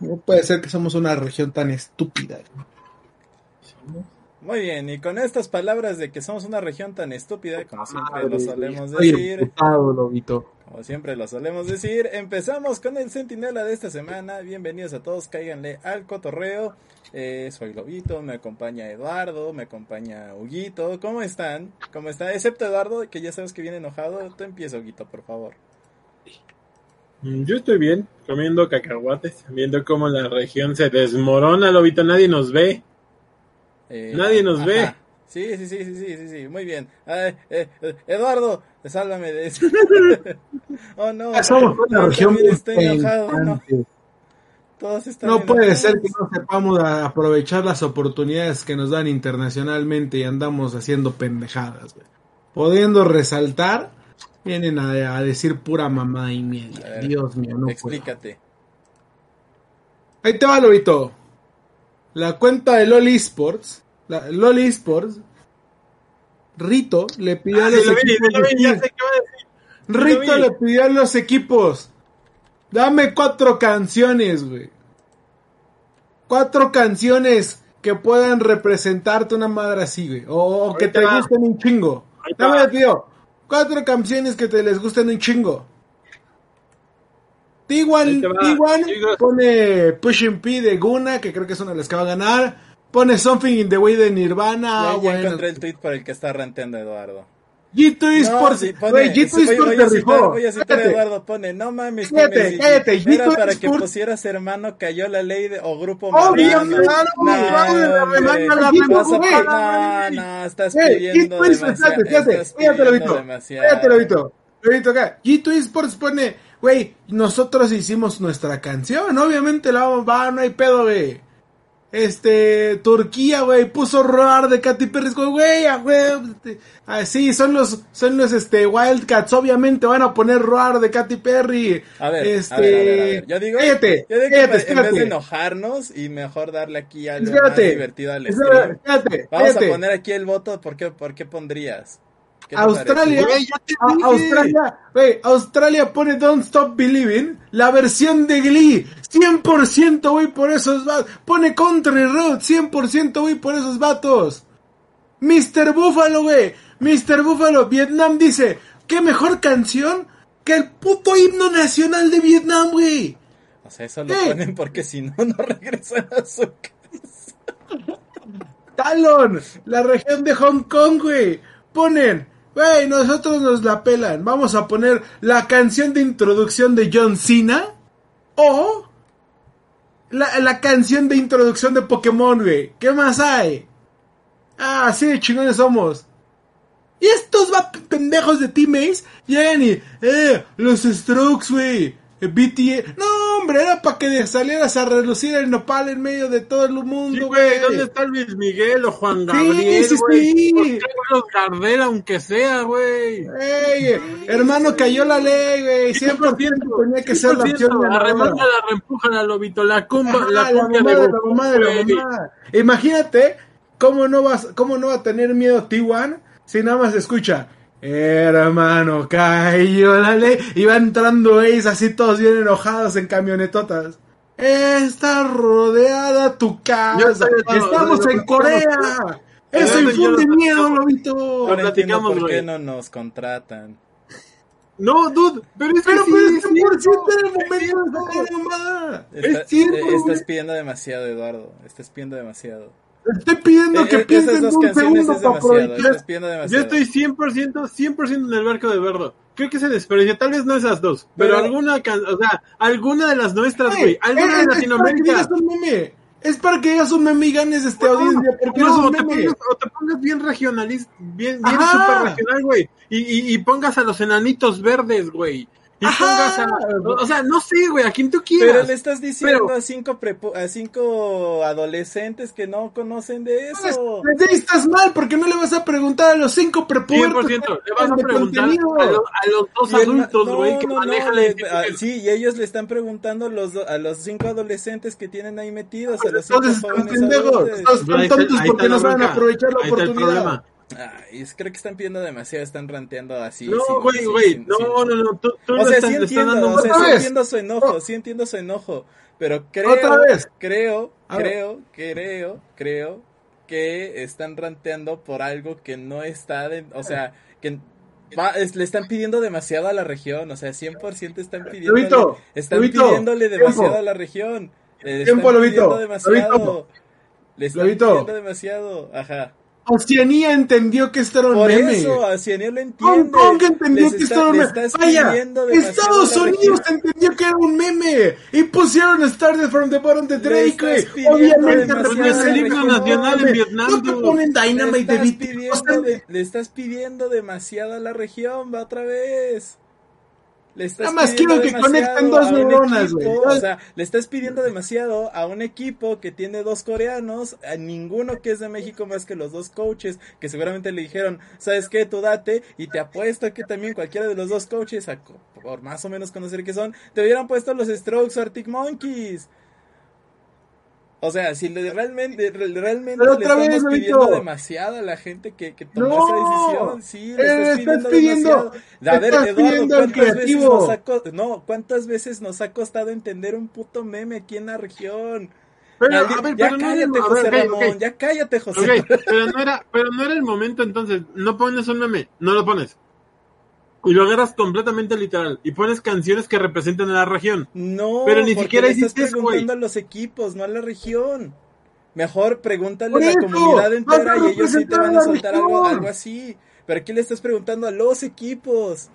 No puede ser que somos una región tan estúpida. Muy bien, y con estas palabras de que somos una región tan estúpida, como siempre lo solemos decir, como siempre lo solemos decir, empezamos con el centinela de esta semana. Bienvenidos a todos, cáiganle al cotorreo. Eh, soy Lobito, me acompaña Eduardo, me acompaña Huguito. ¿Cómo están? ¿Cómo están? Excepto Eduardo, que ya sabes que viene enojado. Tú empieza, Huguito, por favor. Mm, yo estoy bien, comiendo cacahuates, viendo cómo la región se desmorona, Lobito, nadie nos ve. Eh, Nadie nos ve. Sí, sí, sí, sí, sí, sí, sí, muy bien. Ay, eh, eh, Eduardo, sálvame de eso. oh no, Somos una región estoy enojado. No, pensante. todos están No puede enojados. ser que no sepamos a- aprovechar las oportunidades que nos dan internacionalmente y andamos haciendo pendejadas, güey. Pudiendo resaltar, vienen a, a decir pura mamá y A media. ver, Dios mío, no puedo. Explícate. Ahí te va, Lobito. La cuenta de LOL Esports, la LOL Esports, Rito le pidió a Ah, los sí lo vi, equipos sí lo vi, ya sé qué va a decir. Rito vi. le pidió a los equipos, dame cuatro canciones, güey. Cuatro canciones que puedan representarte una madre así, güey. O, o que te va. gusten un chingo. Ahí te Dame va. le pidió cuatro canciones que te les gusten un chingo. T1 Ahí te va. T1 Chicos. pone Pushing P de Guna, que creo que es una de las que va a ganar. Pone Something in the Way de Nirvana. ya, ya bueno. encontré el tweet por el que está ranteando Eduardo. G2 No, Esports, güey, G2 sí, voy- Esports te rifó. Voy a citar a. Eduardo, pone, no mames, Cállate, cállate, Era G2 para que pusieras hermano, cayó la ley de, o grupo remanga, güey. No, no, estás pidiendo G2 Esports, demasiado. fíjate, Lobito. Fíjate, Lobito. Lobito acá. G2 Esports pone, güey, nosotros hicimos nuestra canción, obviamente la vamos, va, no hay pedo, güey. Este, Turquía, güey, puso Roar de Katy Perry, güey, güey, ah, güey, este, ah, sí, son los, son los, este, Wildcats, obviamente van a poner Roar de Katy Perry. A ver, este, a ver, a ver, a ver. Yo digo, cállate, yo digo que cállate, pa- en vez de enojarnos y mejor darle aquí algo más divertido al espérate, stream. espérate, Vamos a poner aquí el voto, ¿por qué, por qué pondrías? ¿Qué te Australia, Australia, güey, Australia pone Don't Stop Believing, la versión de Glee, 100% güey por esos vatos, pone Country Road, 100% güey por esos vatos. Mr. Buffalo, güey, Mr. Buffalo, Vietnam dice, ¿qué mejor canción que el puto himno nacional de Vietnam, güey? O sea, eso lo ponen porque si no, no regresan a su casa. Talon, la región de Hong Kong, güey. Ponen, güey, nosotros nos la pelan. Vamos a poner la canción de introducción de John Cena o la, la canción de introducción de Pokémon, güey. ¿Qué más hay? Ah, así de chingones somos. Y estos va pendejos de teammates llegan y, eh, los Strokes, güey. Eh, BTS. No, hombre, era para que salieras a relucir el nopal en medio de todo el Sí, mundo, güey, ¿dónde está Luis Miguel o Juan Sí, Gabriel, sí, sí. ¿Por qué Carlos Gardel, aunque sea, güey? Ey, hermano, cayó la ley, güey. 100% tenía que ser la opción La remanga, la reempuja, la lobito, la cumba, Ajá, la la de. Imagínate cómo no vas, cómo no va a tener miedo T1 si nada más escucha. Hermano, cayó la ley. Y va entrando Ace así todos bien enojados en camionetotas. Está rodeada tu casa. Estamos yo- en Corea. Eso infunde miedo, lobito. Entiendo por qué no nos contratan. No, dude, pero es que Pero, sí, pero es es 100% cierto. el momento de sacar la mamada. Está- Es cierto, eh, estás pidiendo demasiado, Eduardo. Estás pidiendo demasiado. Estoy pidiendo Eh, que eh, piensen un segundo para aprovechar. Yo estoy 100%, 100% en el barco de Verdo. Creo que se desperdicia, tal vez no esas dos, pero, Pero- alguna, o sea, alguna de las nuestras, güey, Eh, alguna eh, de es para que Latinoamérica. digas un meme. Es para que digas un meme y ganes este No, audiencia, porque no, eres o, te pongas, o te pongas bien regionalista, bien, bien super regional, güey. Y, y, y pongas a los enanitos verdes, güey. Y pongas a, o sea, no sé, güey, a quien tú quieras. Pero le estás diciendo a cinco a cinco adolescentes que no conocen de eso. Pues, estás mal, porque no le vas a preguntar a los cinco prepubertos. 100%, le vas a preguntar a, los dos adultos, güey, que manejan le, ah, Sí, y ellos le están preguntando los, a los cinco adolescentes que tienen ahí metidos, a los cinco jóvenes adultos. Están tontos porque no saben aprovechar la oportunidad. Ay, creo que están pidiendo demasiado, están ranteando así. No, güey, güey, no, no, no, tú, o sea, sí entiendo, o sea, sí entiendo su enojo, sí entiendo su enojo, pero creo, creo, creo, creo, creo que están ranteando por algo que no está, de, o sea, que le están pidiendo demasiado a la región, o sea, 100% están pidiendo están pidiéndole demasiado a la región. Le están pidiendo demasiado. Le están pidiendo demasiado, ajá. Oceanía entendió que esto era un Por meme. eso, Oceanía lo entiende. Hong Kong entendió que esto era un meme. Vaya, Estados Unidos entendió que era un meme. Y pusieron Started from the Bottom de Drake, Obviamente representa el himno nacional en Vietnam. No te ponen Dynamite de, de Le estás pidiendo demasiado a la región, va otra vez. Le estás Nada más quiero que conecten dos neuronas, güey. O sea, le estás pidiendo demasiado a un equipo que tiene dos coreanos, a ninguno que es de México más que los dos coaches, que seguramente le dijeron, ¿sabes qué? Tú date, y te apuesto que también cualquiera de los dos coaches, por más o menos conocer qué son, te hubieran puesto los Strokes o Arctic Monkeys. O sea, si le, realmente, realmente le estamos pidiendo demasiado a la gente que, que tomó esa decisión, sí, le estás pidiendo, demasiado. A ver, Eduardo, ¿cuántas veces, nos ha, no, ¿cuántas veces nos ha costado entender un puto meme aquí en la región? Pero, a ver, ya cállate, José Ramón, ya cállate, José. pero no era, pero no era el momento entonces, no pones un meme, no lo pones y lo agarras completamente literal y pones canciones que representen a la región. No, pero ni siquiera le estás preguntando a los equipos, no a la región. Mejor pregúntale a la comunidad entera y ellos sí te van a soltar algo, algo así. Pero aquí le estás preguntando a los equipos,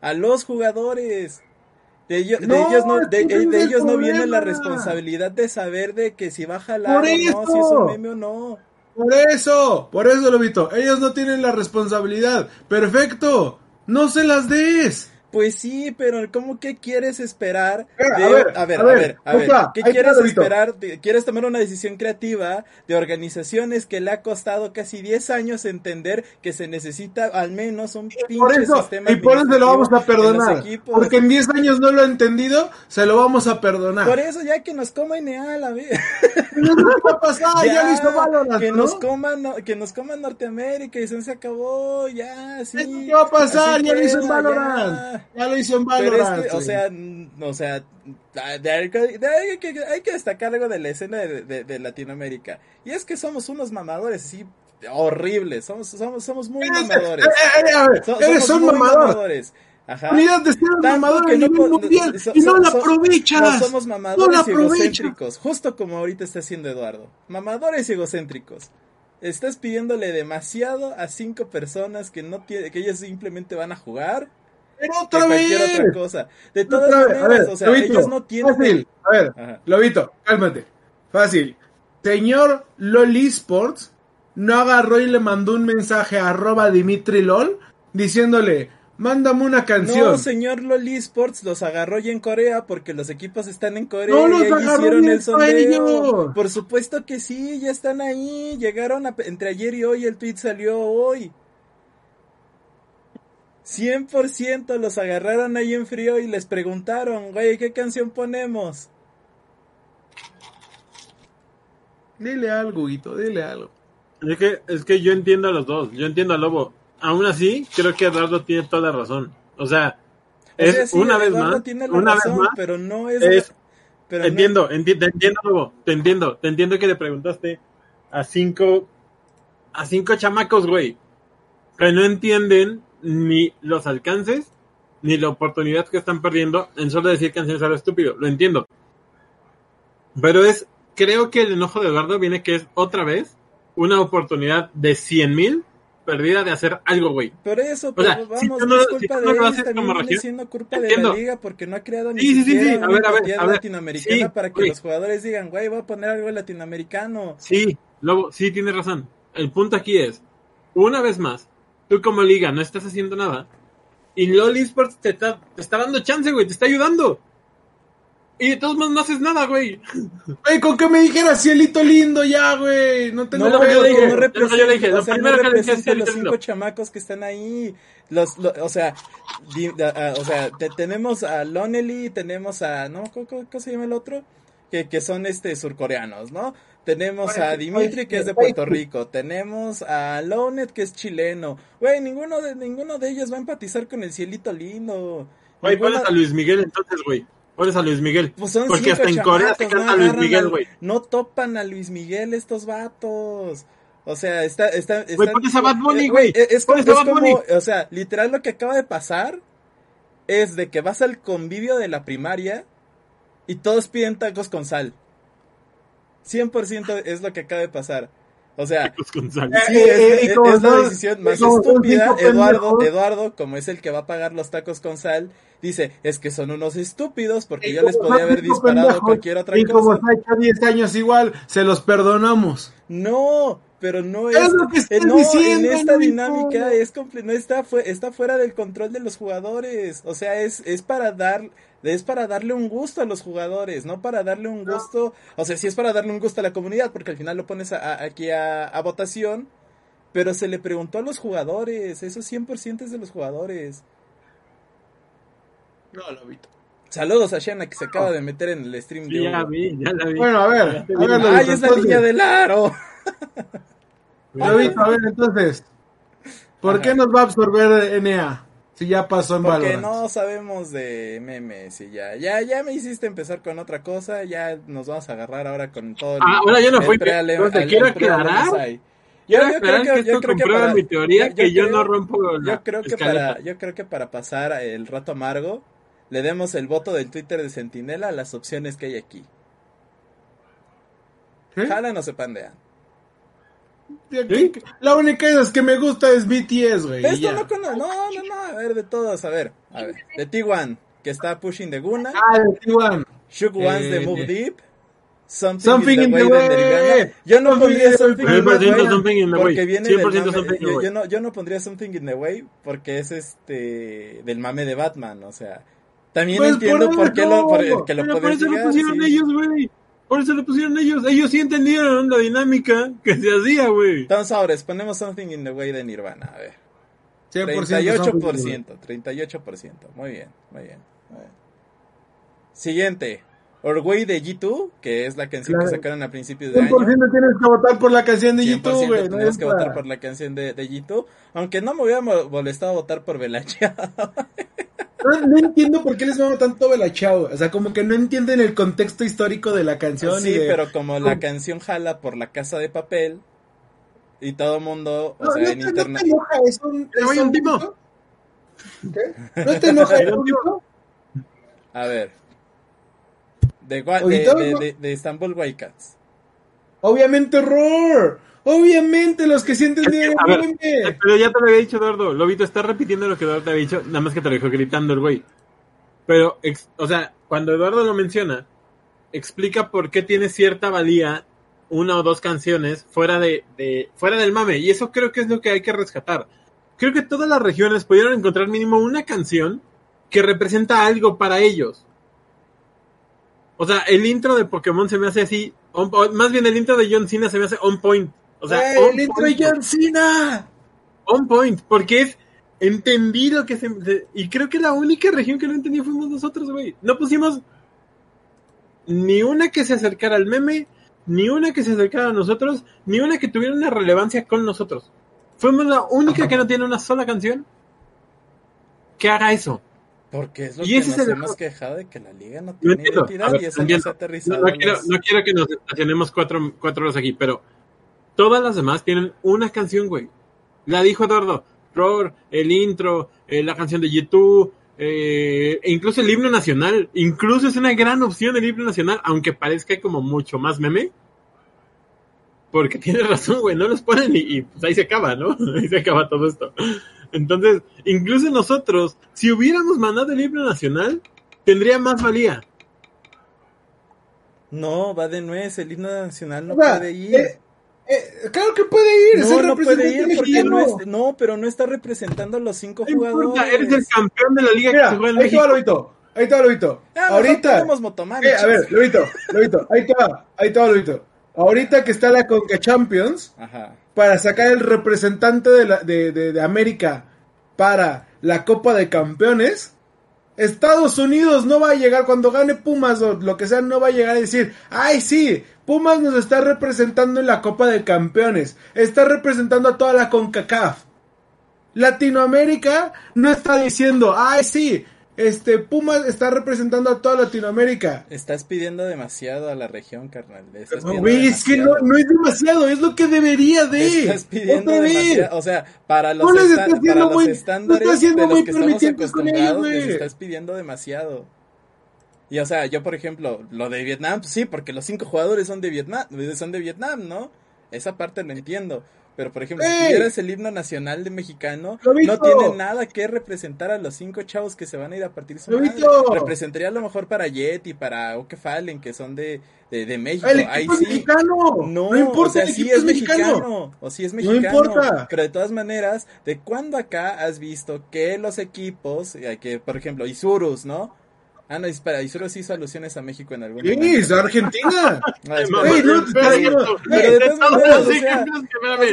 a los jugadores. De ellos no, de ellos no, de, ellos no viene la responsabilidad de saber de que si va a jalar o no, si es un meme o no. Por eso, por eso lo visto. Ellos no tienen la responsabilidad. Perfecto. No se las des. Pues sí, pero ¿cómo que quieres esperar? a, ver, a, ver, a ver, a ver, ¿qué quieres esperar? ¿Quieres tomar una decisión creativa de organizaciones que le ha costado casi 10 años entender que se necesita al menos un pinche sistema Y por eso se lo vamos a perdonar. Porque en 10 años no lo ha entendido, se lo vamos a perdonar. Por eso ya que nos coma Ineal, la vida. No va a pasar, ya, lo hizo Valorant, que nos coman, que nos coman Norteamérica y se acabó, ya, sí. ¿Qué va a pasar? Ya lo hizo Valorant. Ya lo hizo en Valorant. o sea, o sea, hay, que, hay que destacar algo de la escena de, Latinoamérica. Y es que somos unos mamadores, sí, horribles. Somos, somos, somos muy mamadores. eres un mamadores. Ajá. Unidad de ser mamador que no, mundial y no la aprovechas. No somos mamadores y egocéntricos, justo como ahorita está haciendo Eduardo. Mamadores y egocéntricos. Estás pidiéndole demasiado a cinco personas que no tiene, que ellos simplemente van a jugar pero otra vez. otra cosa. De todas maneras, o sea, ellos no tienen. Fácil. A ver, Lobito, cálmate. Fácil. Señor Loli Sports no agarró y le mandó un mensaje a arroba Dimitri LOL diciéndole, mándame una canción. No, señor Loli Sports los agarró ya en Corea porque los equipos están en Corea no y ahí hicieron el sondeo. Por supuesto que sí, ya están ahí. Llegaron entre ayer y hoy, el tweet salió hoy. 100% los agarraron ahí en frío y les preguntaron, güey, ¿qué canción ponemos? Dile algo, Guito, dile algo. Es que, es que yo entiendo a los dos, yo entiendo a Lobo. Aún así, creo que Eduardo tiene toda la razón. O sea, es una vez más, una vez más, pero no es... entiendo, te entiendo, Lobo, te entiendo, te entiendo que le preguntaste a cinco, a cinco chamacos, güey, que no entienden ni los alcances ni la oportunidad que están perdiendo en solo decir canciones a lo estúpido. Lo entiendo. Pero es, creo que el enojo de Eduardo viene que es otra vez una oportunidad de 100 mil perdida de hacer algo, güey. Por eso, pero vamos, es culpa de él, también viene siendo culpa de la liga porque no ha creado ni sí, siquiera sí, sí, a ver, a ver, a ver. latinoamericana para que los jugadores digan, güey, voy a poner algo latinoamericano. Sí, Lobo, sí, tienes razón. El punto aquí es, una vez más, tú como liga no estás haciendo nada, Y LOL Esports te está, te está dando chance, güey, te está ayudando. Y de todos modos no haces nada, güey. Güey, con que me dijeras cielito lindo ya, güey. No tengo no, pedo. yo le dije, no representa, yo le dije, lo o sea, no que le dije es los cinco lindo. chamacos que están ahí. Los, lo- o sea, di- a- a- o sea, te- tenemos a Lonely, tenemos a, ¿no? ¿Cómo, cómo- cómo se llama el otro? Que, que son este surcoreanos, ¿no? Tenemos a Dimitri que es de Puerto Rico, tenemos a Lonet que es chileno. Güey, ninguno de ninguno de ellos va a empatizar con el cielito lindo. Güey, Ninguno- pones a Luis Miguel entonces, güey. Pones a Luis Miguel. Pues son Porque hasta en Corea se canta no Luis Miguel, güey. No topan a Luis Miguel estos vatos. O sea, está, está, está Güey, pones a Bad Bunny, eh, güey. Es, es como, a o sea, literal lo que acaba de pasar es de que vas al convivio de la primaria y todos piden tacos con sal. 100% es lo que acaba de pasar. O sea. Sí, Eh, es, eh, es- es la decisión más estúpida. Eduardo. Eduardo, como es el que va a pagar los tacos con sal, dice, es que son unos estúpidos porque yo les podía haber disparado cualquier otra Y como cosa. se ha hecho 10 años igual, se los perdonamos. No, pero no Es es, lo que estoy eh, no, diciendo, en esta dinámica no. es comple- no está fue, está fuera del control de los jugadores, o sea, es es para dar es para darle un gusto a los jugadores, no para darle un gusto, o sea, sí es para darle un gusto a la comunidad, porque al final lo pones a- a- aquí a, a votación, pero se le preguntó a los jugadores, eso 100% es de los jugadores. No, Lobito. Saludos a Shana que se acaba de meter en el stream Sí, de ya vi, ya la vi. Bueno, a ver, a ver, Lobito, Ay, es la niña del aro. Lobito, a ver, entonces, ¿por qué nos va a absorber NA? Si ya pasó en Porque Valorant. no sabemos de memes y ya, ya, ya me hiciste empezar con otra cosa, ya nos vamos a agarrar ahora con todo el, Ah, ahora ya no Entonces, el- quiero aclarar. Yo, yo creo que que, yo esto creo que comprueba para, mi teoría yo- que yo creo- no rompo la yo creo que escaleta. para, yo creo que para pasar el rato amargo, le demos el voto del Twitter de Sentinela a las opciones que hay aquí. ¿Eh? Jalan o se pandean. ¿Sí? La única de las que me gusta es BTS, güey. Esto no, no, no, no, a ver, de todos, a ver, a ver. De T1, que está pushing de Guna. Ah, el T1. Shook Ones de Eh, Move de- Deep. Something, Something in the in way the de way. Yo no Something pondría in the Something way. in the 100% way. Something in the Porque way. viene del 100% mame. Something in the Yo, way. yo no, yo no pondría Something in the Way porque es este del mame de Batman, o sea. También Pues, entiendo por por qué lo, por, que lo Pero por puedes eso lo pusieron sí. ellos, güey. Por eso lo pusieron ellos. Ellos sí entendieron la dinámica que se hacía, güey. Entonces ahora ponemos Something in the Way de Nirvana, a ver. 100% 38%, 38%. Muy bien, muy bien. muy bien. Siguiente. Orway de G2, que es la canción Claro. que sacaron a principios de año. 100% tienes que votar por la canción de 100% YouTube, güey. no tenemos es que votar por la canción de, de G2. Aunque no me hubiera mo- molestado votar por Velacha. No, no entiendo por qué les mama tanto Belachao. O sea, como que no entienden el contexto histórico de la canción. sí, y de- pero como la canción jala por la casa de papel. Y todo mundo, o No, sea, no en te, no internet. te enoja eso. Pero vaya un tipo. ¿Qué? ¿No te enoja eso, tipo? A ver. De, de, de, de- de Istanbul Wildcats. Obviamente, Roar. Obviamente, los que sí entendieron ver, eh, pero ya te lo había dicho Eduardo. Lobito está repitiendo lo que Eduardo te había dicho, nada más que te lo dijo gritando el güey. Pero, ex- o sea, cuando Eduardo lo menciona, explica por qué tiene cierta valía una o dos canciones fuera de, de fuera del mame. Y eso creo que es lo que hay que rescatar. Creo que todas las regiones pudieron encontrar mínimo una canción que representa algo para ellos. O sea, el intro de Pokémon se me hace así, on- o más bien el intro de John Cena se me hace on point. O sea, on el intro de John Cena. On point, porque es entendí lo que se, se- y creo que la única región que no entendí fuimos nosotros, güey. No pusimos ni una que se acercara al meme, ni una que se acercara a nosotros, ni una que tuviera una relevancia con nosotros. Fuimos la única que no tiene una sola canción que haga eso. Porque es lo Y que ese nos es el hemos quejado de que la liga no No tiene entiendo. identidad ver, y eso no se ha No, aterrizado. no quiero, no quiero que nos estacionemos cuatro, cuatro horas aquí, pero todas las demás tienen una canción, güey. La dijo Eduardo. Roar, el intro, eh, la canción de YouTube, eh, e incluso el himno nacional. Incluso es una gran opción el himno nacional, aunque parezca como mucho más meme. Porque tienes razón, güey, no los ponen y, y, pues ahí se acaba, ¿no? Ahí se acaba todo esto. Entonces, incluso nosotros, si hubiéramos mandado el himno nacional, tendría más valía. No, va de nuez, el himno nacional no O sea, puede ir. eh, Eh, claro que puede ir. No, no puede ir porque no, no, pero no está representando a los cinco jugadores. eres el campeón de la liga Mira, que se juega en ahí México. Lobito. Ahí está, Lobito. Ah, Ahorita. Eh, a ver, Lobito, Lobito. Ahí está, ahí está, Lobito. Ahorita que está la Conca Champions, Ajá. para sacar el representante de, la, de, de, de América para la Copa de Campeones, Estados Unidos no va a llegar cuando gane Pumas o lo que sea, no va a llegar a decir, ay sí, Pumas nos está representando en la Copa de Campeones, está representando a toda la CONCACAF. Latinoamérica no está diciendo, ay sí, este, Pumas está representando a toda Latinoamérica. Estás pidiendo demasiado a la región, carnal. Güey, es que no, no, es demasiado, es lo que debería de. Estás pidiendo demasiado. O sea, para los, está para los muy, estándares de los que estamos acostumbrados, les estás pidiendo demasiado. Y o sea, yo por ejemplo, lo de Vietnam, pues sí, porque los cinco jugadores son de Vietnam, son de Vietnam, ¿no? Esa parte lo entiendo. Pero, por ejemplo, si tuvieras el himno nacional de mexicano, no tiene nada que representar a los cinco chavos que se van a ir a partir su madre. Representaría a lo mejor para Jet y para Oke Fallen, que son de, de, de México. El Ahí sí. mexicano. No, no importa, o sea, sí es mexicano. O sí es mexicano. No importa. Pero de todas maneras, ¿de cuándo acá has visto que los equipos, eh, que por ejemplo, Isurus, ¿no? Ah, no, espera, y solo sí hizo alusiones a México en algún sí, momento. Sí, es Argentina. Ey, no, pero de todos los ejemplos que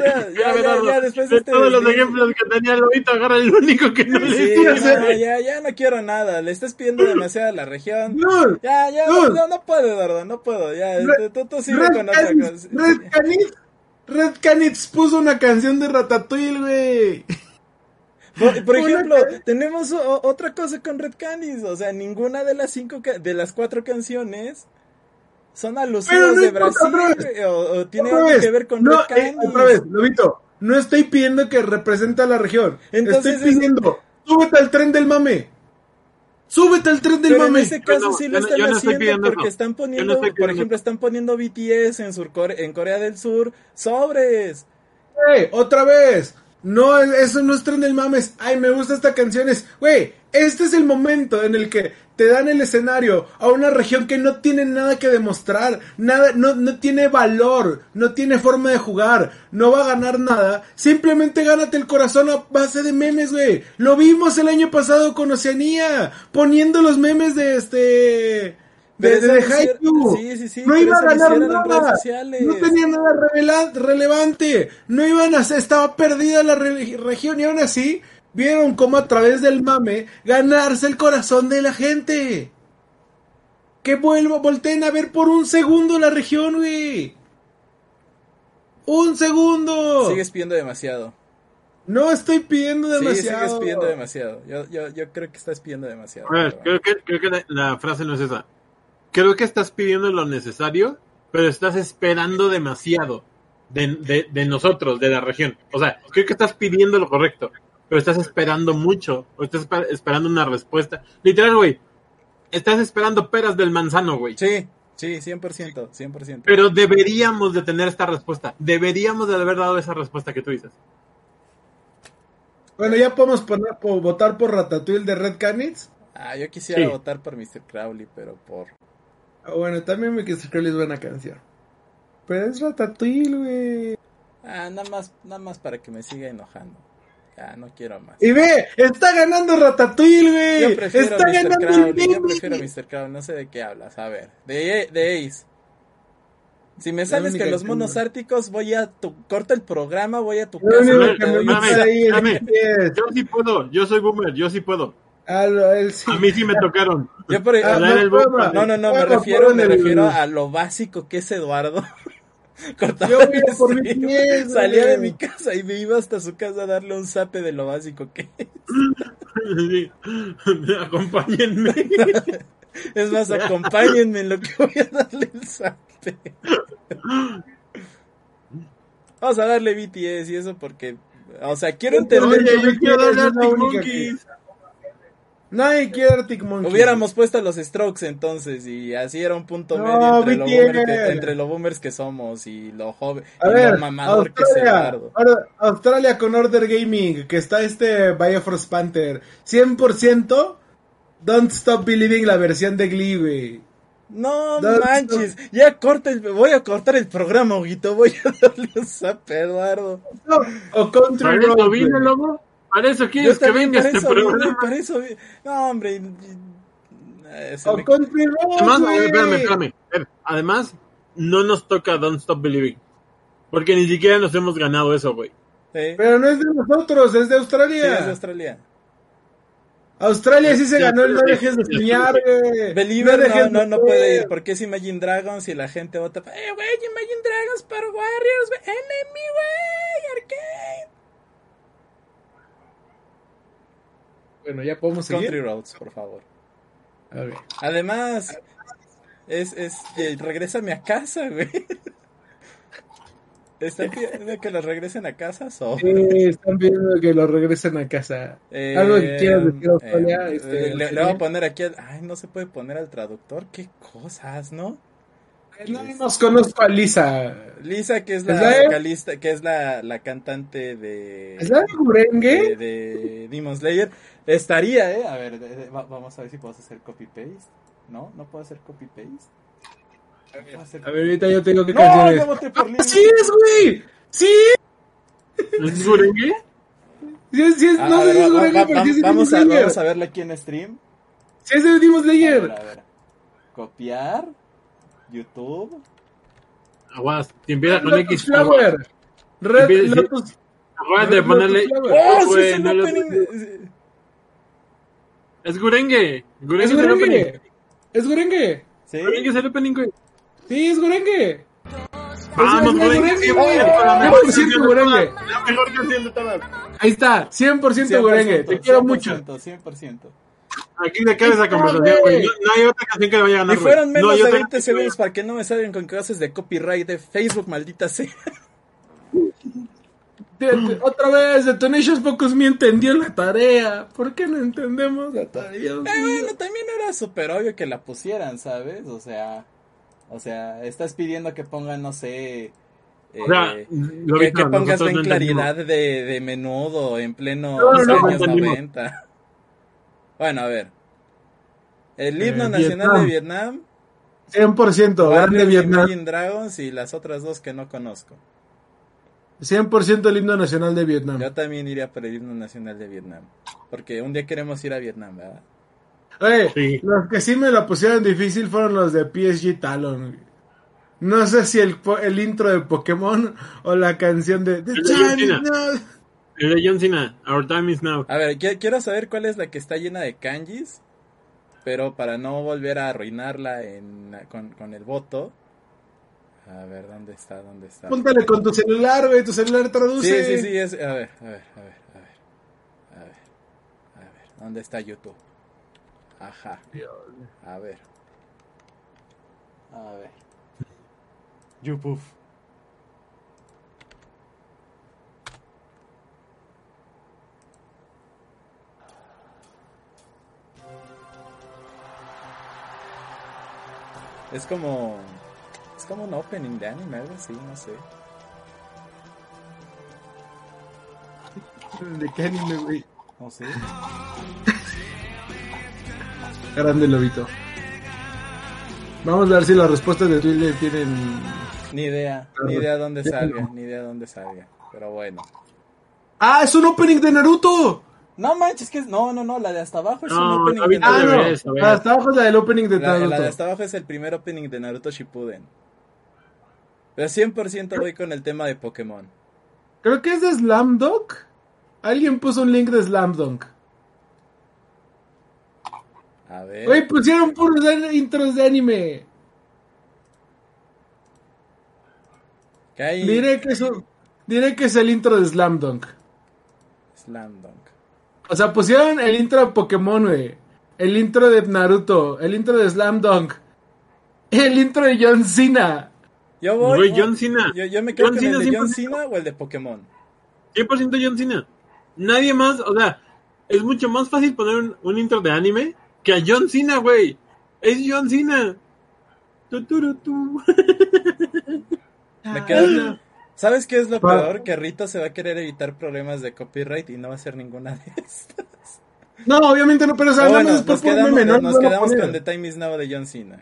ya, después de este todos los ejemplos que tenía Lobito, agarra el único que no le sí, ya, ya, ya no quiero nada, le estás pidiendo demasiado a la región. No, ya, ya, no, no, no puedo, Eduardo, no puedo, ya, este, tú, tú sigue con otra cosa. Red Canitz, Red Canitz puso una canción de Ratatouille, güey. Por, ejemplo, tenemos otra cosa con Red Candies, o sea, ninguna de las cinco de las cuatro canciones son alusivas de Brasil o, tiene algo que ver con Red eh, Candies. otra vez, Lobito, no estoy pidiendo que represente a la región. Entonces, estoy pidiendo, súbete al tren del mame. Súbete al tren del mame. En ese caso sí lo están haciendo porque están poniendo, por ejemplo, están poniendo BTS en, en Corea del Sur sobres. Hey, otra vez, no, eso no es tren del mames. Ay, me gusta esta canción. Es, güey, este es el momento en el que te dan el escenario a una región que no tiene nada que demostrar, nada, no, no tiene valor, no tiene forma de jugar, no va a ganar nada. Simplemente gánate el corazón a base de memes, güey. Lo vimos el año pasado con Oceanía, poniendo los memes de este de, de, sí, sí, sí, no iba a ganar nada. No tenía nada relevante. No iban a estaba perdida la región y aún así vieron cómo a través del mame ganarse el corazón de la gente. Que vuelvo, volteen a ver por un segundo la región, güey. Un segundo. Sigues pidiendo demasiado. No estoy pidiendo demasiado. Sí, sigues pidiendo demasiado. Yo, yo, yo creo que estás pidiendo demasiado. A ver, creo que, creo que la frase no es esa creo que estás pidiendo lo necesario, pero estás esperando demasiado de, de, nosotros, de la región. O sea, creo que estás pidiendo lo correcto, pero estás esperando mucho, o estás esperando una respuesta. Literal, güey, estás esperando peras del manzano, güey. Sí, sí, 100%, 100%. Pero deberíamos de tener esta respuesta. Deberíamos de haber dado esa respuesta que tú dices. Bueno, ya podemos poner, votar por Ratatouille de Red Canids. Ah, yo quisiera votar por Mr. Crowley, pero por Ah, bueno, también me quise es buena canción. Pero es Ratatouille, güey. Ah, nada más, nada más para que me siga enojando. Ya, no quiero más. Y ve, está ganando Ratatouille, güey. Yo prefiero está Mr. ganando Crowley, Yo prefiero Mr. Crowley, no sé de qué hablas. A ver, de, de Ace. Si me sales que los monos árticos, voy a tu corta el programa, voy a tu casa. Yo sí puedo, yo soy boomer, yo sí puedo. A, mí sí me tocaron. Ah, no, no, no, me refiero, me refiero a lo básico que es Eduardo. Yo por salía de mi casa y me iba hasta su casa a darle un zape de lo básico que es. Acompáñenme. Es más, acompáñenme en lo que voy a darle el zape. Vamos a darle BTS y eso porque, o sea, quiero entender. Oye, yo quiero darle Arctic Monkeys. Nadie quiere Arctic Monkeys. Hubiéramos puesto los Strokes entonces y así era un punto medio entre lo, boomer que, entre lo, boomers que somos y lo joven y lo mamador que es Eduardo. Australia con Order Gaming, que está este Bioforce Panther. 100% Don't Stop Believing la versión de Glee, güey. No manches, ya corta el, voy a cortar el programa, Huguito, voy a darle un zap Eduardo. No, o Country Road. Para eso quieres que venga este programa. para eso, no, hombre. Country Road. Además, espérame, espérame. Además, no nos toca Don't Stop Believing. Porque ni siquiera nos hemos ganado eso, güey. Pero no es de nosotros, es de Australia. Sí, es de Australia. Australia sí se ganó el no dejes de soñar, güey. Believer no, no, no, puede ir, porque es Imagine Dragons y la gente vota, eh, güey, Imagine Dragons para Warriors, güey, Enemy, güey, Arcade. Bueno, ya podemos seguir. Country Roads, por favor. Además, es, es, eh, regrésame a casa, güey. ¿Están pidiendo que los regresen a casa? ¿o? Sí, están pidiendo que los regresen a casa. Eh, Algo que quieras decir, Australia. Eh, este, le, voy a poner aquí. Ay, no se puede poner al traductor. Qué cosas, ¿no? No nos conozco a Lisa. Lisa, que es la, vocalista, que es la, la cantante de. ¿Es la de De, Demon Slayer. Estaría, ¿eh? A ver, vamos a ver si puedo hacer copy-paste. ¿No? ¿No puedo hacer copy-paste? A ver, ahorita yo tengo que no, canciones. ¡Ah, ¡Sí es, güey! ¡Sí! ¿Es Gurengue? Sí, sí es, no sé si es Gurengue, pero sí es vamos, a, vamos a verla aquí en stream. Sí es de Demon Slayer. A ver, a ver. Copiar. YouTube. Aguas, si empieza con X. Flower. Red Lotus. Aguas de ponerle. ¡Oh, sí, es el opening! Es Gurengue. Gurengue es Gurengue. Es Gurengue. ¿Sí? Gurengue es el opening, güey. Sí, es Gurengue. Vamos, Gurengue, güey. 100% Gurengue. La mejor canción de todas. Ahí está, 100% Gurengue. Te quiero mucho. 100%. Aquí se queda esa conversación, güey. No, hay otra canción que le vaya a ganar. Si fueron menos de 20 segundos para que no me salgan con clases de copyright de Facebook, maldita sea. Otra vez, Detonations Pocos me entendió la tarea. ¿Por qué no entendemos la tarea? Eh, bueno, también era súper obvio que la pusieran, ¿sabes? O sea, o sea, estás pidiendo que pongan, no sé, eh, que, que, pongas en claridad de, de, menudo en pleno años 90. Bueno, a ver. El himno eh, nacional de Vietnam. 100% grande Vietnam. Dragons y las otras dos que no conozco. 100% el himno nacional de Vietnam. Yo también iría por el himno nacional de Vietnam. Porque un día queremos ir a Vietnam, ¿verdad? Oye, los que sí me lo pusieron difícil fueron los de PSG Talon. No sé si el, el intro de Pokémon o la canción de... The el de John Cena, Our Time is Now. A ver, quiero saber cuál es la que está llena de kanjis, pero para no volver a arruinarla en, con, el voto. A ver, ¿dónde está? ¿Dónde está? Púntale con tu celular, güey, tu celular traduce. Sí, sí, sí, es, a ver, a ver, a ver, a ver. A ver, a ver, ¿dónde está YouTube? Ajá. A ver. A ver. YouTube. Es como. Es como un opening de anime, algo así, no sé. ¿De qué anime, güey? No sé. Grande lobito. Vamos a ver si las respuestas de Twitter tienen. Ni idea, ni idea dónde salga, ni idea dónde salga. Pero bueno. ¡Ah, es un opening de Naruto! No manches, que es. No, no, no, la de hasta abajo es un opening de Naruto. Ah, no. La de hasta abajo es la del opening de Naruto. La, de hasta abajo es el primer opening de Naruto Shippuden. Pero 100% voy con el tema de Pokémon. Creo que es de Slam Dunk. Alguien puso un link de Slam Dunk. A ver. Güey, pusieron puros intros de anime. ¿Qué hay? Diré que, eso, diré que es el intro de Slam Dunk. Slam Dunk. O sea, pusieron el intro de Pokémon, güey. El intro de Naruto. El intro de Slam Dunk. El intro de John Cena. Yo voy. John Cena. Yo, me quedo con el de John Cena o el de Pokémon. 100% John Cena. Nadie más, o sea, es mucho más fácil poner un, intro de anime que a John Cena, güey. Es John Cena. Tu, Me quedo, ¿Sabes qué es lo peor? Que Rito se va a querer evitar problemas de copyright y no va a hacer ninguna de estas. No, obviamente no, pero o sea, bueno, nos quedamos, nos quedamos con The Time Is Now de John Cena.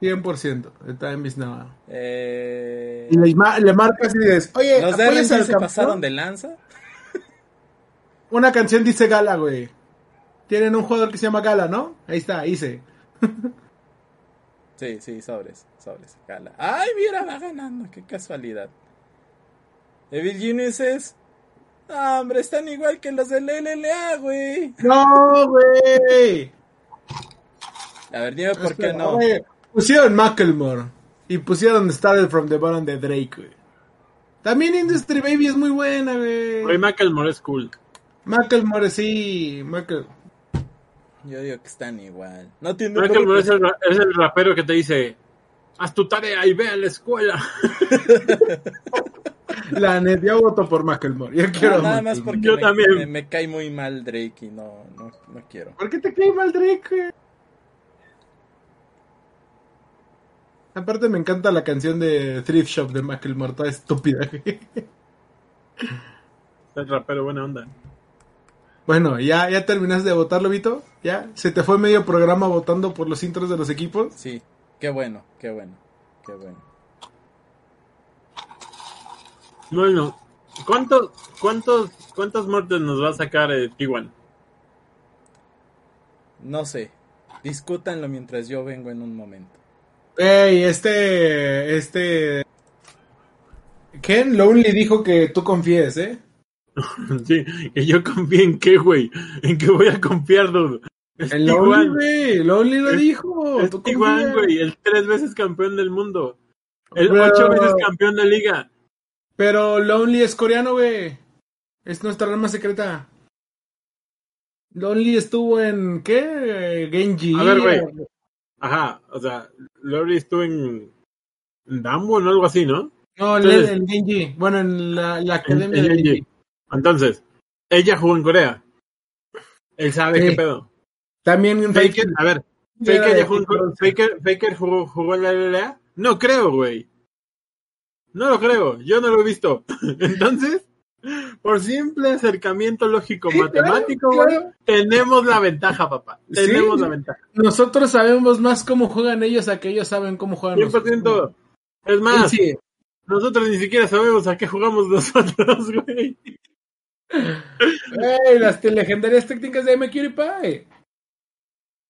100%. Está en Biznava. Eh... Y le, le marcas y dices, oye, ¿Los de ¿apoyas al RC se campeón? pasaron de lanza? Una canción dice Gala, güey. Tienen un jugador que se llama Gala, ¿no? Ahí está, hice. Sí, sí, sobres, sobres. Gala. ¡Ay, mira, va ganando! ¡Qué casualidad! Evil Geniuses. No, hombre, están igual que los del LLA, güey. No, güey. A ver, dime por qué no. Pusieron Macklemore. Y pusieron Started from the Bottom de Drake, güey. También Industry Baby es muy buena, Güey, güey. Macklemore es cool. Macklemore, sí. Mackle- Yo digo que están igual. No tiene Macklemore es el, ra- es el rapero que te dice, haz tu tarea y ve a la escuela. La net, yo voto por Macklemore. Yo quiero a Nada más Macklemore. porque Yo me, también. me- me cae muy mal Drake y no, no, no quiero. ¿Por qué te cae mal Drake, Aparte me encanta la canción de Thrift Shop de Macklemore, toda estúpida. El rapero buena onda. Bueno, ¿ya, ¿ya terminaste de votarlo, Vito? ¿Ya? ¿Se te fue medio programa votando por los intros de los equipos? Sí, qué bueno, qué bueno, qué bueno. Bueno, ¿cuántos, cuántos, cuántos muertes nos va a sacar eh, T1? No sé. Discútanlo mientras yo vengo en un momento. Ey, este, este... Ken Lonely dijo que tú confíes, ¿eh? Sí, que yo confíe en qué, güey. En qué voy a confiar, dude. Es El Lonely, T1. güey. Lonely lo Es- dijo. Es tú T1, confía. güey. El tres veces campeón del mundo. El ocho veces campeón de liga. Pero Lonely es coreano, güey. Es nuestra arma secreta. Lonely estuvo en... ¿Qué? Genji. A ver, güey. Ajá, o sea, Lori estuvo en, en Damwon o algo así, ¿no? No, Entonces- en Genji. Bueno, en la, la academia En- en de Genji. Entonces, ella jugó en Corea. Él sabe Sí. qué pedo. También en Faker, a ver, Faker, ya jugó. Faker, Faker jugó, jugó en la LLA. No creo, güey. No lo creo, yo no lo he visto. Entonces, por simple acercamiento lógico claro, matemático, claro. tenemos la ventaja, papá. Sí. Tenemos la ventaja. Nosotros sabemos más cómo juegan ellos a que ellos saben cómo juegan 100%. Es más, Sí, nosotros ni siquiera sabemos a qué jugamos nosotros, güey. Ey, las legendarias técnicas de MQRPie.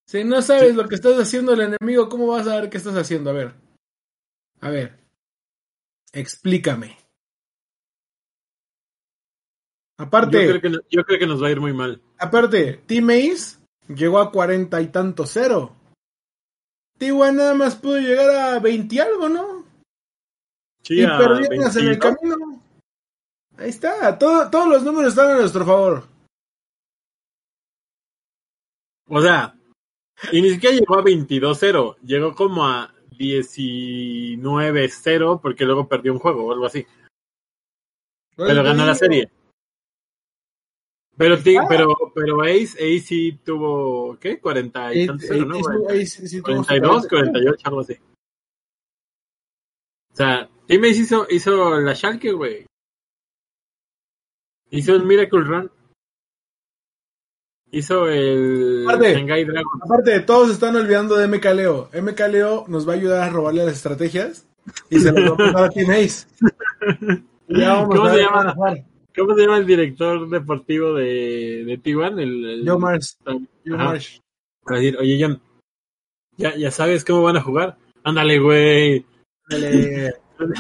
Si no sabes lo que estás haciendo el enemigo, ¿cómo vas a saber qué estás haciendo? A ver. A ver. Explícame. Yo Aparte, creo, que, no- yo creo que nos va a ir muy mal. aparte, Team Ace llegó a cuarenta y tanto cero. T1 nada más pudo llegar a 20 y algo, ¿no? Sí, y a perdimos en el 22. camino. Ahí está, todo- todos los números están a nuestro favor. O sea, y ni siquiera llegó a 22-0, llegó como a 19-0 porque luego perdió un juego o algo así. Pero ganó la serie. Pero, ti- Ah. pero, pero Ace, Ace sí tuvo, ¿qué? 40 y tantos, ¿no? ahí sí- sí tuvo su 42, 40. 48, algo así. O sea, Team Ace hizo, hizo la Schalke, güey. Hizo el Miracle Run. Hizo el Aparte. Shanghai Dragon. Aparte, todos están olvidando de MKLeo. MKLeo nos va a ayudar a robarle las estrategias y se las va a pasar a Team Ace. Ya vamos ¿Cómo a se llama? Cómo jugar. ¿Cómo se llama el director deportivo de, de T1? El, el- Joe Marsh. Ajá. Marsh. A decir, oye, John, ¿ya, ¿ya sabes cómo van a jugar? Ándale, güey. Dale.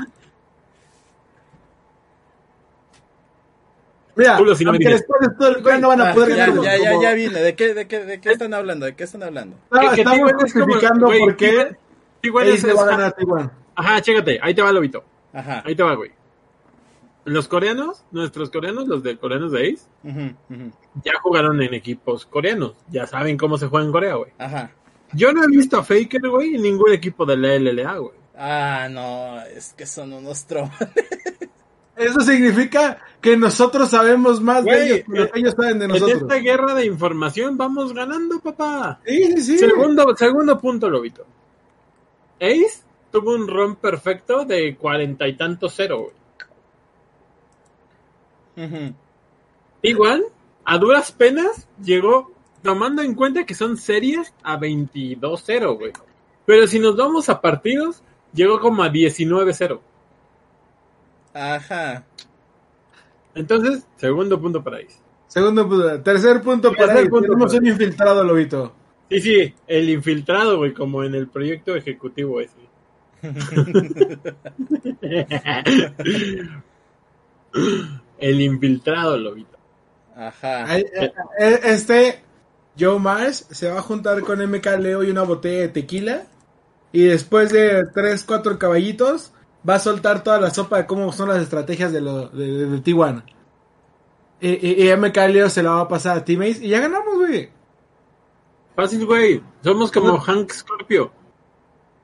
Mira, Culo si no me aunque todo el no van a Ah, poder ya, ganar. ya, ya, como- ya vine. ¿De qué, de, qué, ¿De qué están hablando? ¿De qué están hablando? No, Que- estamos T1 es como- justificando güey, por qué T1 T1 es, va a ganar a T1. Ajá, chécate, ahí te va, Lobito. Ajá. Ahí te va, güey. Los coreanos, nuestros coreanos, los de coreanos de Ace, ya jugaron en equipos coreanos. Ya saben cómo se juega en Corea, güey. Ajá. Yo no he visto a Faker, güey, en ningún equipo de la LLA, güey. Ah, no, es que son unos tro. Eso significa que nosotros sabemos más de ellos que lo que ellos saben de En nosotros. esta guerra de información vamos ganando, papá. Sí, sí, sí. Segundo, segundo punto, Lobito. Ace tuvo un ron perfecto de cuarenta y tantos cero, güey. Igual, a duras penas, llegó, tomando en cuenta que son series, a 22-0, güey. Pero si nos vamos a partidos, llegó como a 19-0. Ajá. Entonces, segundo punto para Ace. Segundo punto. Tercer punto para Ace. Tenemos un infiltrado, Lobito. Sí, sí, el infiltrado, güey, como en el proyecto ejecutivo ese. el infiltrado, Lobito. Ajá. Eh, eh, este Joe Mars se va a juntar con MK Leo y una botella de tequila. Y después de 3, 4 caballitos, va a soltar toda la sopa de cómo son las estrategias de, lo, de, Tijuana. Y, y, MK Leo se la va a pasar a Teammates y ya ganamos, güey. Fácil, güey. Somos como Hank Scorpio.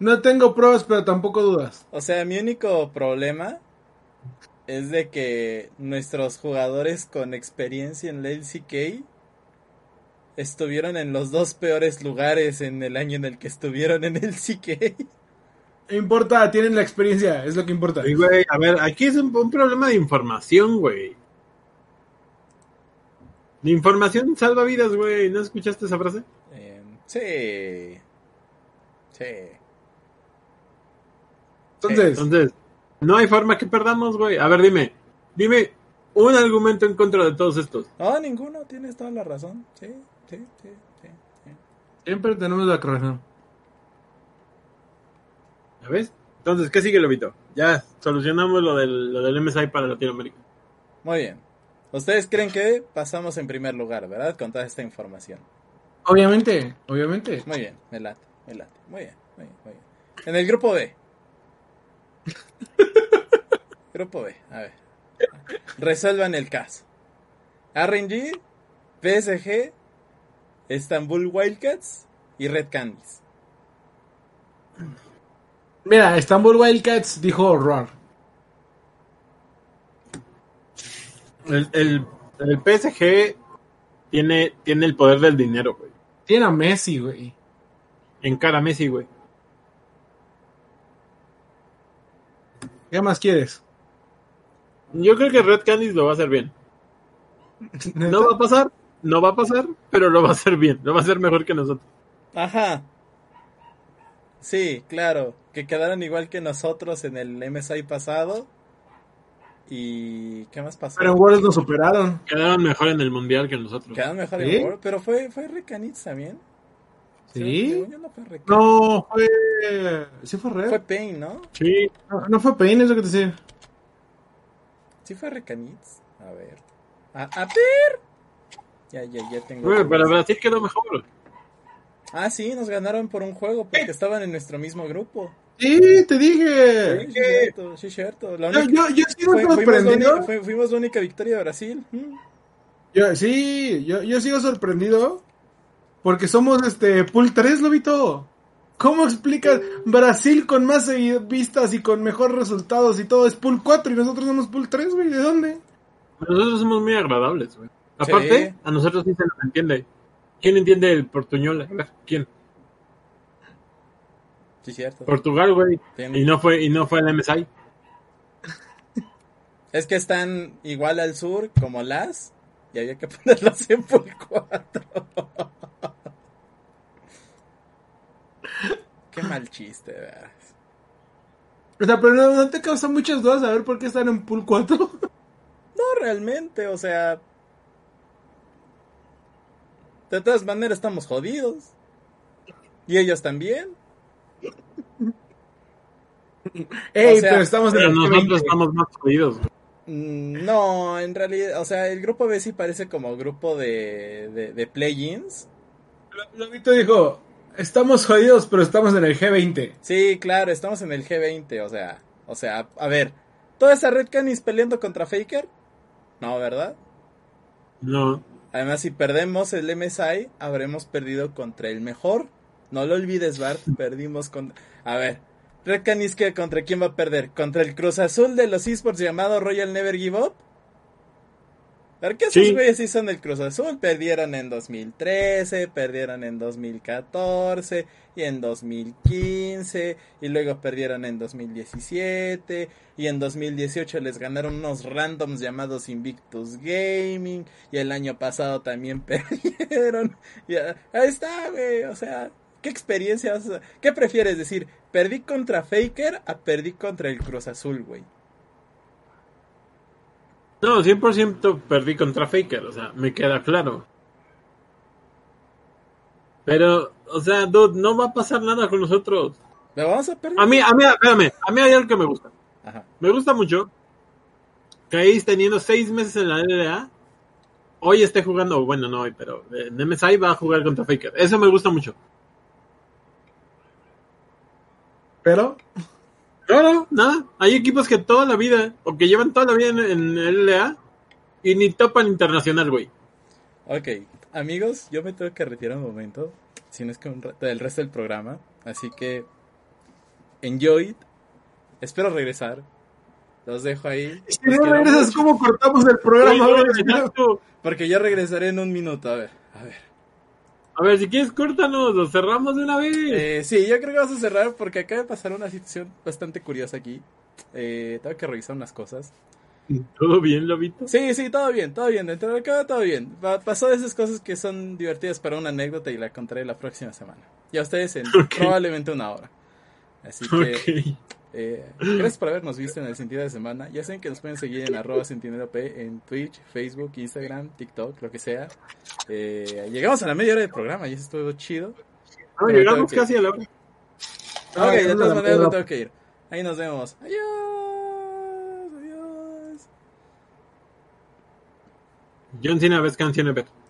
No tengo pruebas, pero tampoco dudas. O sea, mi único problema es de que nuestros jugadores con experiencia en la LCK estuvieron en los dos peores lugares en el año en el que estuvieron en el CK. No importa, tienen la experiencia, es lo que importa. güey, a ver, aquí es un, problema de información, güey. La información salva vidas, güey. ¿No escuchaste esa frase? Eh, sí. Sí. Entonces, Entonces, no hay forma que perdamos, güey. A ver, dime. Dime un argumento en contra de todos estos. No, ninguno. Tienes toda la razón. Sí. Sí, sí, sí, Siempre tenemos la razón. ¿Ya ves? Entonces, ¿qué sigue, Lobito? Ya solucionamos lo del, lo del MSI para Latinoamérica. Muy bien. Ustedes creen que pasamos en primer lugar, ¿verdad? Con toda esta información. Obviamente, obviamente. Muy bien, me late, me late. Muy bien, muy bien, muy bien. En el grupo B. grupo B, a ver. Resuelvan el caso. RNG, PSG, Istanbul Wildcats y Red Candies. Mira, Istanbul Wildcats dijo horror. El, el, el, PSG tiene, tiene el poder del dinero, güey. Tiene a Messi, güey. En cara a Messi, güey. ¿Qué más quieres? Yo creo que Red Candies lo va a hacer bien. No va a pasar, no va a pasar, pero lo va a hacer bien, lo va a hacer mejor que nosotros. Ajá. Sí, claro, que quedaron igual que nosotros en el MSI pasado. ¿Y qué más pasó? Pero en Worlds nos superaron. Quedaron mejor en el Mundial que nosotros. Quedaron mejor en Worlds, pero fue, fue Recanitz también. ¿Sí? no fue No, fue... Sí fue Red. Fue Pain, ¿no? Sí. No, fue Pain, es lo que te decía. Sí fue Recanitz. A ver. A, a ver. Ya, ya, ya tengo. Bueno, pero Brasil quedó mejor. Ah, sí, nos ganaron por un juego porque estaban en nuestro mismo grupo. Sí, te dije. Sí, cierto, sí, cierto. yo, yo, yo sigo sorprendido. Fuimos, la única victoria de Brasil. Mm. Yo, sí, yo, yo sigo sorprendido porque somos este pool 3, Lobito. ¿Cómo explicas Brasil con más vistas y con mejores resultados y todo es pool 4 y nosotros somos pool 3, güey? ¿De dónde? Nosotros somos muy agradables, güey. Aparte, a nosotros sí se nos entiende. ¿Quién entiende el portuñol? ¿quién? Sí, cierto. Portugal, güey. Y no fue y no fue el MSI. Es que están igual al sur como las y había que ponerlas en por 4. Qué mal chiste, ¿verdad? O sea, pero no, te causa muchas dudas saber por qué están en pool 4. No, realmente, o sea, de todas maneras estamos jodidos. Y ellos también. Ey, pero estamos en nosotros estamos más jodidos. Mm, no, en realidad, o sea, el grupo B sí parece como grupo de, de, de play-ins. Lobito dijo, estamos jodidos, pero estamos en el G20. Sí, claro, estamos en el G20, o sea, o sea, a ver, toda esa Red Canis peleando contra Faker, no, ¿verdad? No. Además, si perdemos el MSI, habremos perdido contra el mejor. No lo olvides, Bart. Perdimos con. A ver, Red Canisque, ¿contra quién va a perder? ¿Contra el Cruz Azul de los esports llamado Royal Never Give Up? Qué esos güeyes sí son el Cruz Azul. Perdieron en 2013, perdieron en 2014 y en 2015 y luego perdieron en 2017 y en 2018 les ganaron unos randoms llamados Invictus Gaming y el año pasado también perdieron. Y ahí está, güey, o sea, ¿Qué experiencia vas a... ¿Qué prefieres decir? ¿Perdí contra Faker a perdí contra el Cruz Azul, güey? No, 100% perdí contra Faker, o sea, me queda claro. Pero, o sea, dude, no va a pasar nada con nosotros. ¿Lo vamos a perder? A mí, a mí, espérame, a mí hay algo que me gusta. Ajá. Me gusta mucho que ahí teniendo seis meses en la LLA, hoy esté jugando, bueno, no hoy, pero MSI va a jugar contra Faker. Eso me gusta mucho. Pero. No, no, nada. Hay equipos que toda la vida, o que llevan toda la vida en, en LLA, y ni topan internacional, güey. Ok, amigos, yo me tengo que retirar un momento, si no es que un del resto del programa, así que enjoy it. Espero regresar. Los dejo ahí. Si no regresas, ¿cómo cortamos el programa? Porque yo regresaré en un minuto, a ver, a ver. A ver, si quieres, córtanos, lo cerramos de una vez. Eh, sí, yo creo que vas a cerrar porque acaba de pasar una situación bastante curiosa aquí. Eh, tengo que revisar unas cosas. ¿Todo bien, Lobito? Sí, sí, todo bien, todo bien. Dentro de acá, todo bien. pasó de esas cosas que son divertidas para una anécdota y la contaré la próxima semana. Y a ustedes en probablemente una hora. Así que eh, gracias por habernos visto en el sentido de semana. Ya saben que nos pueden seguir en arroba P en Twitch, Facebook, Instagram, TikTok, lo que sea. Eh, llegamos a la media hora del programa y eso estuvo chido. Ah, llegamos casi a la hora. Ok, de todas maneras no tengo que ir. Ahí nos vemos. Adiós. Adiós. John Cena ves canciones, Beto.